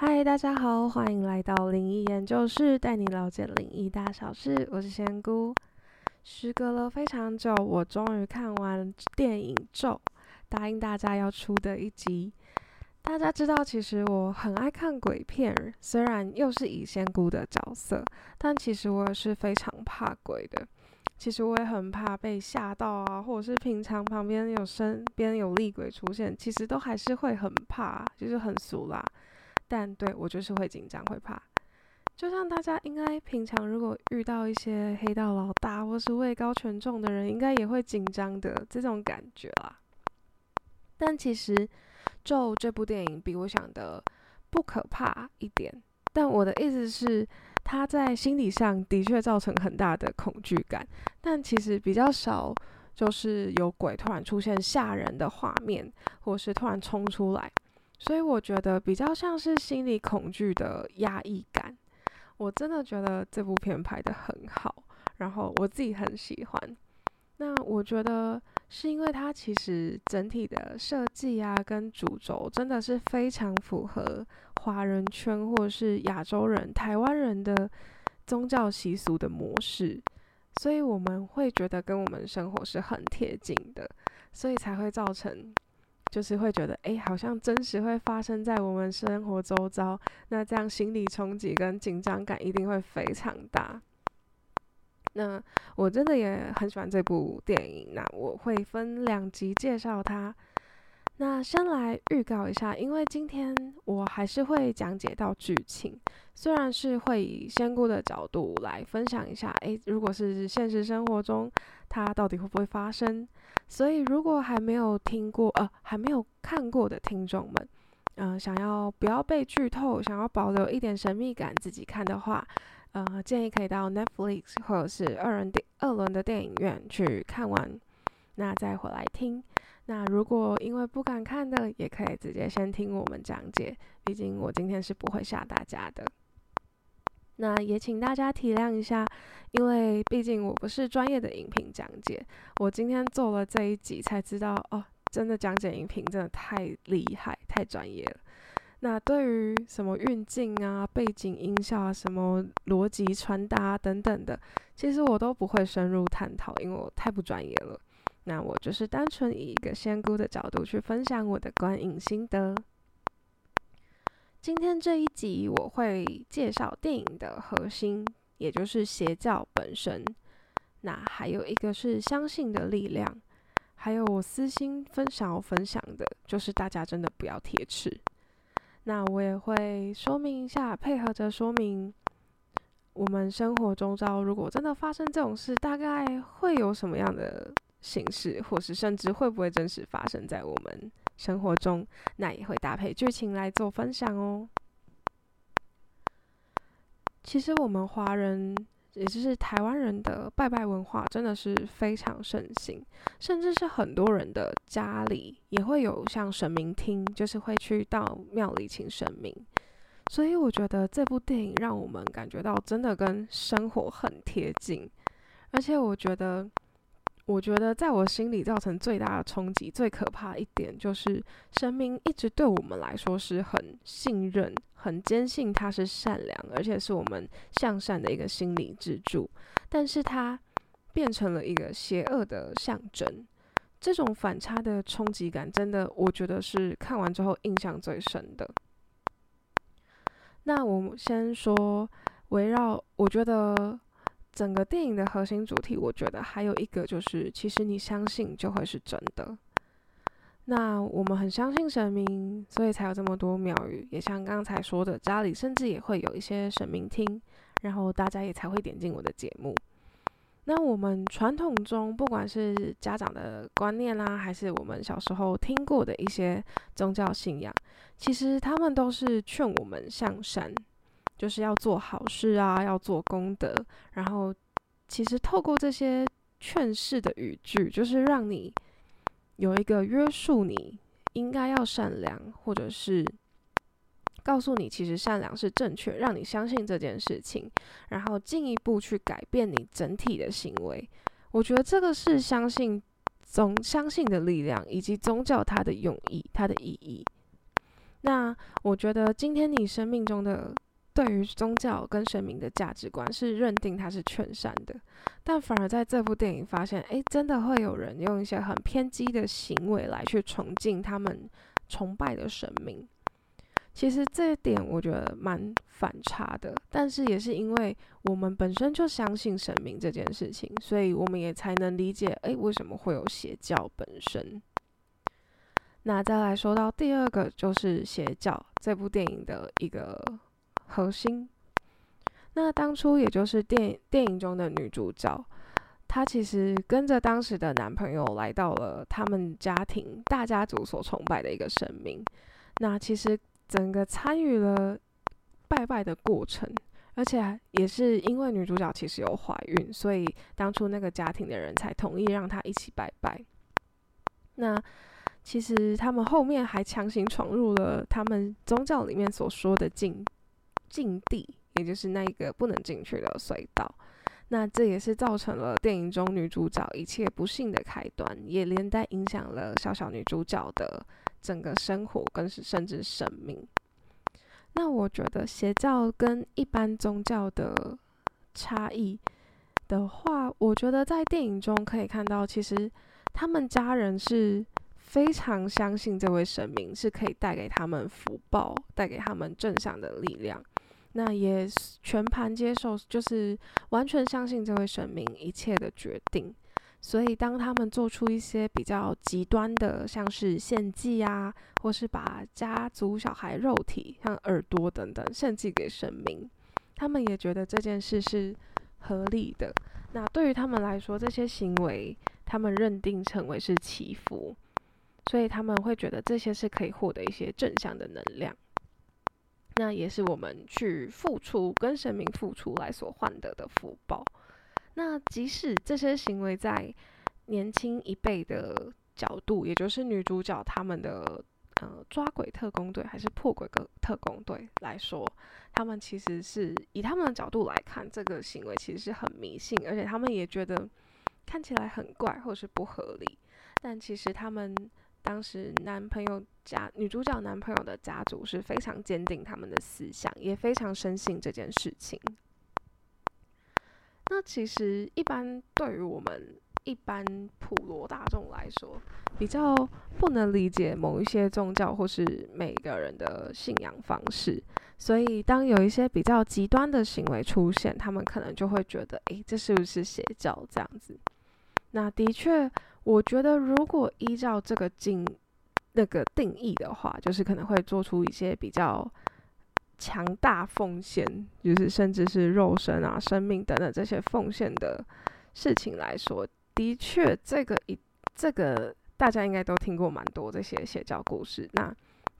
嗨，大家好，欢迎来到灵异研究室，带你了解灵异大小事。我是仙姑。时隔了非常久，我终于看完电影《咒》，答应大家要出的一集。大家知道，其实我很爱看鬼片，虽然又是以仙姑的角色，但其实我也是非常怕鬼的。其实我也很怕被吓到啊，或者是平常旁边有身边有厉鬼出现，其实都还是会很怕，就是很俗啦。但对我就是会紧张会怕，就像大家应该平常如果遇到一些黑道老大或是位高权重的人，应该也会紧张的这种感觉啦。但其实《咒》这部电影比我想的不可怕一点，但我的意思是。他在心理上的确造成很大的恐惧感，但其实比较少，就是有鬼突然出现吓人的画面，或是突然冲出来，所以我觉得比较像是心理恐惧的压抑感。我真的觉得这部片拍的很好，然后我自己很喜欢。那我觉得是因为它其实整体的设计啊，跟主轴真的是非常符合。华人圈或是亚洲人、台湾人的宗教习俗的模式，所以我们会觉得跟我们生活是很贴近的，所以才会造成，就是会觉得，哎，好像真实会发生在我们生活周遭，那这样心理冲击跟紧张感一定会非常大。那我真的也很喜欢这部电影，那我会分两集介绍它。那先来预告一下，因为今天我还是会讲解到剧情，虽然是会以仙姑的角度来分享一下，诶，如果是现实生活中，它到底会不会发生？所以如果还没有听过，呃，还没有看过的听众们，嗯，想要不要被剧透，想要保留一点神秘感自己看的话，呃，建议可以到 Netflix 或者是二人电二轮的电影院去看完，那再回来听。那如果因为不敢看的，也可以直接先听我们讲解，毕竟我今天是不会吓大家的。那也请大家体谅一下，因为毕竟我不是专业的影评讲解，我今天做了这一集才知道，哦，真的讲解影评真的太厉害、太专业了。那对于什么运镜啊、背景音效啊、什么逻辑传达等等的，其实我都不会深入探讨，因为我太不专业了。那我就是单纯以一个仙姑的角度去分享我的观影心得。今天这一集我会介绍电影的核心，也就是邪教本身。那还有一个是相信的力量，还有我私心分享要分享的，就是大家真的不要铁齿。那我也会说明一下，配合着说明我们生活中招，如果真的发生这种事，大概会有什么样的。形式，或是甚至会不会真实发生在我们生活中，那也会搭配剧情来做分享哦。其实我们华人，也就是台湾人的拜拜文化，真的是非常盛行，甚至是很多人的家里也会有像神明厅，就是会去到庙里请神明。所以我觉得这部电影让我们感觉到真的跟生活很贴近，而且我觉得。我觉得在我心里造成最大的冲击、最可怕一点，就是神明一直对我们来说是很信任、很坚信他是善良，而且是我们向善的一个心理支柱。但是它变成了一个邪恶的象征，这种反差的冲击感，真的我觉得是看完之后印象最深的。那我们先说围绕，我觉得。整个电影的核心主题，我觉得还有一个就是，其实你相信就会是真的。那我们很相信神明，所以才有这么多庙宇，也像刚才说的，家里甚至也会有一些神明厅，然后大家也才会点进我的节目。那我们传统中，不管是家长的观念啦，还是我们小时候听过的一些宗教信仰，其实他们都是劝我们向善。就是要做好事啊，要做功德，然后其实透过这些劝世的语句，就是让你有一个约束，你应该要善良，或者是告诉你其实善良是正确，让你相信这件事情，然后进一步去改变你整体的行为。我觉得这个是相信宗相信的力量，以及宗教它的用意、它的意义。那我觉得今天你生命中的对于宗教跟神明的价值观是认定它是全善的，但反而在这部电影发现，诶，真的会有人用一些很偏激的行为来去崇敬他们崇拜的神明。其实这一点我觉得蛮反差的，但是也是因为我们本身就相信神明这件事情，所以我们也才能理解，诶，为什么会有邪教本身。那再来说到第二个，就是邪教这部电影的一个核心。那当初也就是电电影中的女主角，她其实跟着当时的男朋友来到了他们家庭大家族所崇拜的一个神明。那其实。整个参与了拜拜的过程，而且也是因为女主角其实有怀孕，所以当初那个家庭的人才同意让她一起拜拜。那其实他们后面还强行闯入了他们宗教里面所说的禁禁地，也就是那一个不能进去的隧道。那这也是造成了电影中女主角一切不幸的开端，也连带影响了小小女主角的。整个生活跟甚至生命，那我觉得邪教跟一般宗教的差异的话，我觉得在电影中可以看到，其实他们家人是非常相信这位神明是可以带给他们福报，带给他们正向的力量，那也全盘接受，就是完全相信这位神明一切的决定。所以，当他们做出一些比较极端的，像是献祭啊，或是把家族小孩肉体，像耳朵等等献祭给神明，他们也觉得这件事是合理的。那对于他们来说，这些行为他们认定成为是祈福，所以他们会觉得这些是可以获得一些正向的能量。那也是我们去付出跟神明付出来所换得的福报。那即使这些行为在年轻一辈的角度，也就是女主角他们的呃抓鬼特工队还是破鬼特特工队来说，他们其实是以他们的角度来看，这个行为其实是很迷信，而且他们也觉得看起来很怪或是不合理。但其实他们当时男朋友家女主角男朋友的家族是非常坚定他们的思想，也非常深信这件事情。那其实一般对于我们一般普罗大众来说，比较不能理解某一些宗教或是每个人的信仰方式，所以当有一些比较极端的行为出现，他们可能就会觉得，诶，这是不是邪教这样子？那的确，我觉得如果依照这个定那个定义的话，就是可能会做出一些比较。强大奉献，就是甚至是肉身啊、生命等等这些奉献的事情来说，的确，这个一这个大家应该都听过蛮多这些邪教故事。那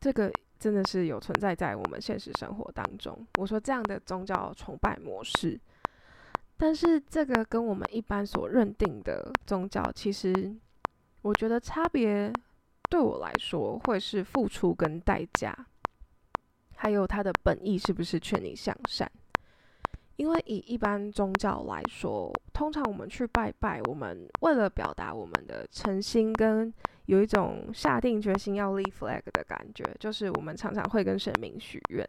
这个真的是有存在在我们现实生活当中。我说这样的宗教崇拜模式，但是这个跟我们一般所认定的宗教，其实我觉得差别对我来说会是付出跟代价。还有它的本意是不是劝你向善？因为以一般宗教来说，通常我们去拜拜，我们为了表达我们的诚心，跟有一种下定决心要立 flag 的感觉，就是我们常常会跟神明许愿，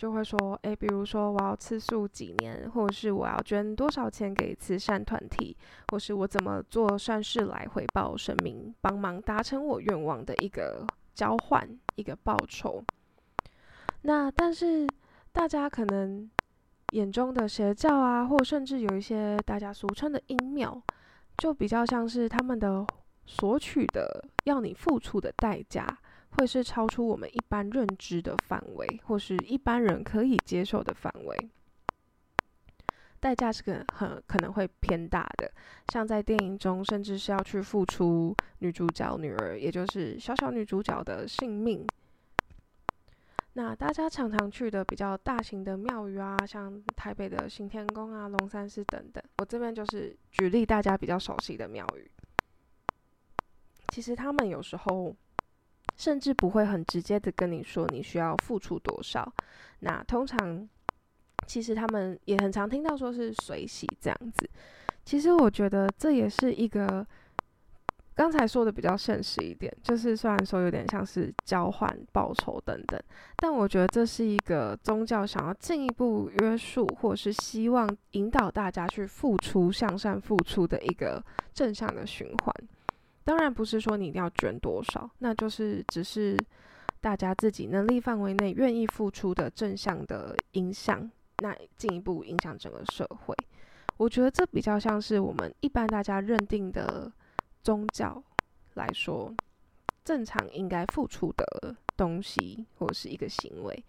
就会说，诶，比如说我要吃素几年，或者是我要捐多少钱给慈善团体，或是我怎么做善事来回报神明，帮忙达成我愿望的一个交换，一个报酬。那但是大家可能眼中的邪教啊，或甚至有一些大家俗称的阴庙，就比较像是他们的索取的要你付出的代价，会是超出我们一般认知的范围，或是一般人可以接受的范围。代价是个很可能会偏大的，像在电影中，甚至是要去付出女主角女儿，也就是小小女主角的性命。那大家常常去的比较大型的庙宇啊，像台北的行天宫啊、龙山寺等等，我这边就是举例大家比较熟悉的庙宇。其实他们有时候甚至不会很直接的跟你说你需要付出多少。那通常其实他们也很常听到说是随喜这样子。其实我觉得这也是一个刚才说的比较现实一点，就是虽然说有点像是交换报酬等等，但我觉得这是一个宗教想要进一步约束，或是希望引导大家去付出、向善付出的一个正向的循环。当然不是说你一定要捐多少，那就是只是大家自己能力范围内愿意付出的正向的影响，那进一步影响整个社会。我觉得这比较像是我们一般大家认定的。宗教来说，正常应该付出的东西或是一个行为，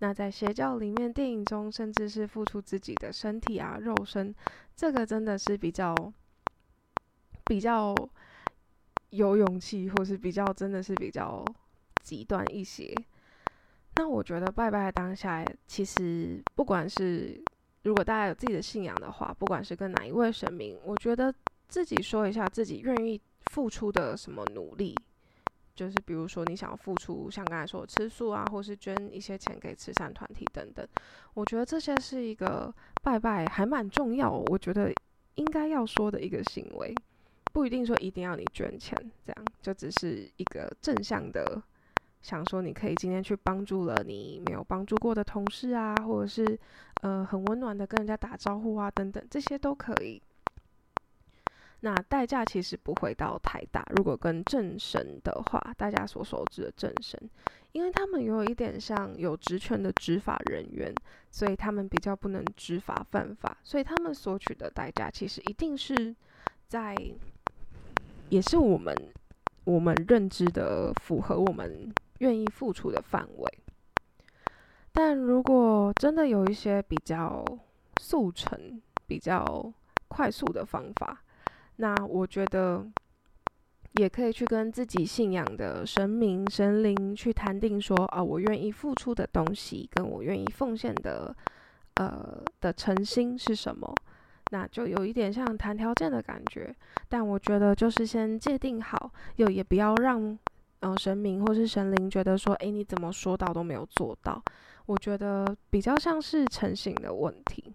那在邪教里面、电影中，甚至是付出自己的身体啊、肉身，这个真的是比较比较有勇气，或是比较真的是比较极端一些。那我觉得拜拜当下，其实不管是如果大家有自己的信仰的话，不管是跟哪一位神明，我觉得。自己说一下自己愿意付出的什么努力，就是比如说你想要付出，像刚才说吃素啊，或是捐一些钱给慈善团体等等。我觉得这些是一个拜拜还蛮重要，我觉得应该要说的一个行为，不一定说一定要你捐钱，这样就只是一个正向的，想说你可以今天去帮助了你没有帮助过的同事啊，或者是呃很温暖的跟人家打招呼啊等等，这些都可以。那代价其实不会到太大。如果跟正神的话，大家所熟知的正神，因为他们有一点像有职权的执法人员，所以他们比较不能执法犯法，所以他们索取的代价其实一定是在，也是我们我们认知的符合我们愿意付出的范围。但如果真的有一些比较速成、比较快速的方法，那我觉得也可以去跟自己信仰的神明、神灵去谈定，说啊，我愿意付出的东西，跟我愿意奉献的，呃的诚心是什么？那就有一点像谈条件的感觉。但我觉得就是先界定好，又也不要让呃神明或是神灵觉得说，诶，你怎么说到都没有做到。我觉得比较像是诚信的问题。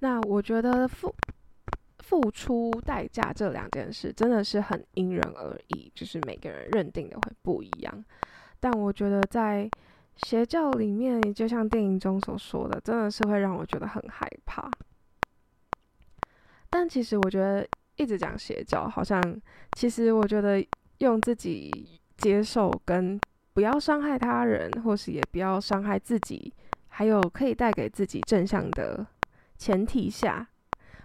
那我觉得付。付出代价这两件事真的是很因人而异，就是每个人认定的会不一样。但我觉得在邪教里面，就像电影中所说的，真的是会让我觉得很害怕。但其实我觉得一直讲邪教，好像其实我觉得用自己接受跟不要伤害他人，或是也不要伤害自己，还有可以带给自己正向的前提下。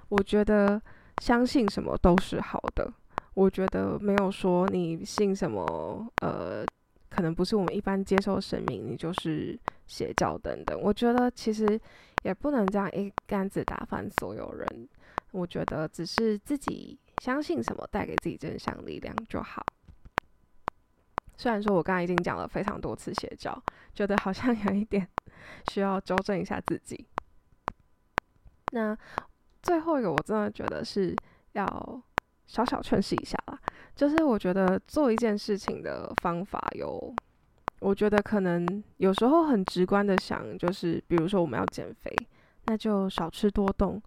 我觉得相信什么都是好的。我觉得没有说你信什么，呃，可能不是我们一般接受神明，你就是邪教等等。我觉得其实也不能这样一竿子打翻所有人。我觉得只是自己相信什么，带给自己正向力量就好。虽然说我刚才已经讲了非常多次邪教，觉得好像有一点需要纠正一下自己。那。最后一个，我真的觉得是要小小劝示一下啦。就是我觉得做一件事情的方法有，我觉得可能有时候很直观的想，就是比如说我们要减肥，那就少吃多动；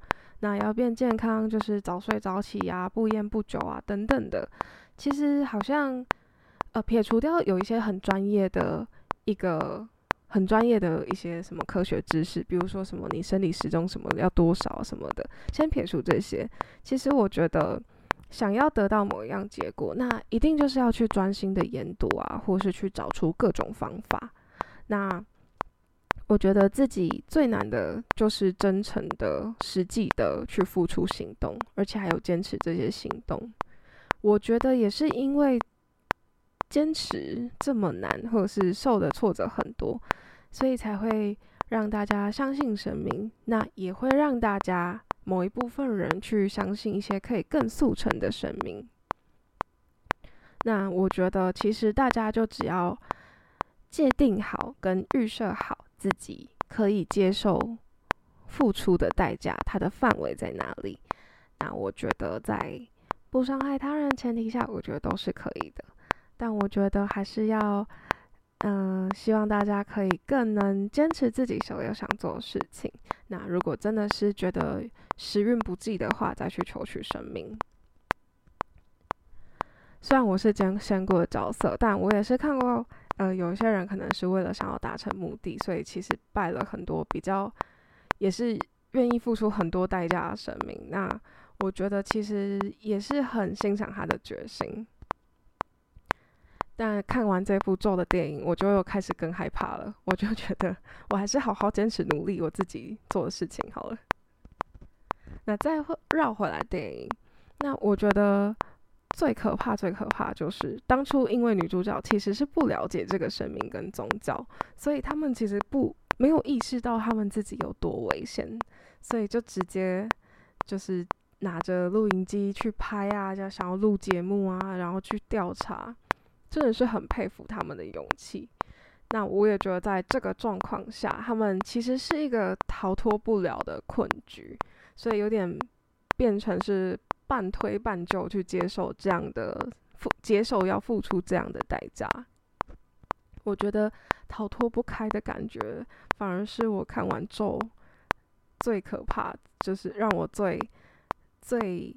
那要变健康，就是早睡早起呀，不烟不酒啊等等的。其实好像呃撇除掉有一些很专业的一个。很专业的一些什么科学知识，比如说什么你生理时钟什么要多少什么的，先撇除这些。其实我觉得，想要得到某一样结果，那一定就是要去专心的研读啊，或是去找出各种方法。那我觉得自己最难的就是真诚的、实际的去付出行动，而且还有坚持这些行动。我觉得也是因为。坚持这么难，或者是受的挫折很多，所以才会让大家相信神明。那也会让大家某一部分人去相信一些可以更速成的神明。那我觉得，其实大家就只要界定好跟预设好自己可以接受付出的代价，它的范围在哪里？那我觉得，在不伤害他人前提下，我觉得都是可以的。但我觉得还是要，嗯，希望大家可以更能坚持自己所有想做的事情。那如果真的是觉得时运不济的话，再去求取生命。虽然我是兼仙姑的角色，但我也是看过，呃，有些人可能是为了想要达成目的，所以其实拜了很多比较，也是愿意付出很多代价的神明。那我觉得其实也是很欣赏他的决心。但看完这部咒的电影，我就又开始更害怕了。我就觉得我还是好好坚持努力我自己做的事情好了。那再绕回来电影，那我觉得最可怕、最可怕就是当初因为女主角其实是不了解这个神明跟宗教，所以他们其实不没有意识到他们自己有多危险，所以就直接就是拿着录音机去拍啊，就想要录节目啊，然后去调查。真的是很佩服他们的勇气。那我也觉得，在这个状况下，他们其实是一个逃脱不了的困局，所以有点变成是半推半就去接受这样的付，接受要付出这样的代价。我觉得逃脱不开的感觉，反而是我看完咒最可怕，就是让我最最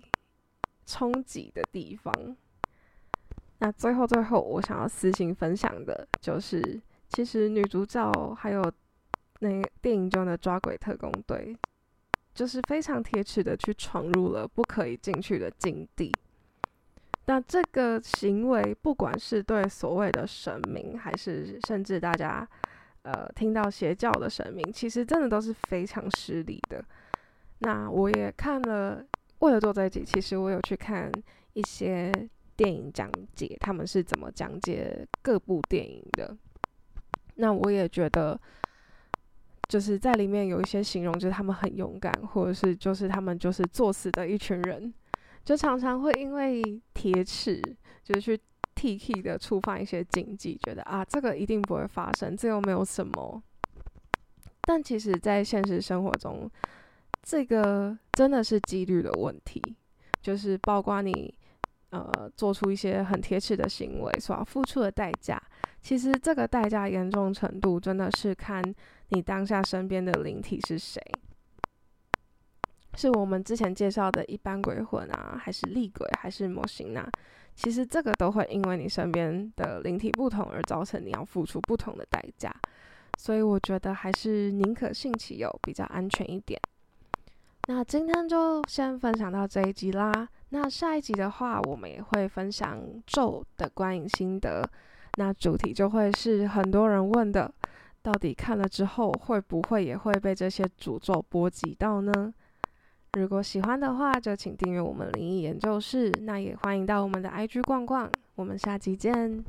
冲击的地方。那最后，最后，我想要私信分享的就是，其实女主角还有那电影中的抓鬼特工队，就是非常铁齿的去闯入了不可以进去的禁地。那这个行为，不管是对所谓的神明，还是甚至大家呃听到邪教的神明，其实真的都是非常失礼的。那我也看了，为了做这一集，其实我有去看一些。电影讲解他们是怎么讲解各部电影的，那我也觉得，就是在里面有一些形容，就是他们很勇敢，或者是就是他们就是作死的一群人，就常常会因为铁齿，就是去 T K 的触犯一些禁忌，觉得啊这个一定不会发生，这又没有什么。但其实，在现实生活中，这个真的是几率的问题，就是包括你。呃，做出一些很贴切的行为，所要付出的代价，其实这个代价严重程度，真的是看你当下身边的灵体是谁，是我们之前介绍的一般鬼魂啊，还是厉鬼，还是模型呢？其实这个都会因为你身边的灵体不同而造成你要付出不同的代价，所以我觉得还是宁可信其有比较安全一点。那今天就先分享到这一集啦。那下一集的话，我们也会分享咒的观影心得。那主题就会是很多人问的，到底看了之后会不会也会被这些诅咒波及到呢？如果喜欢的话，就请订阅我们灵异研究室。那也欢迎到我们的 IG 逛逛。我们下期见。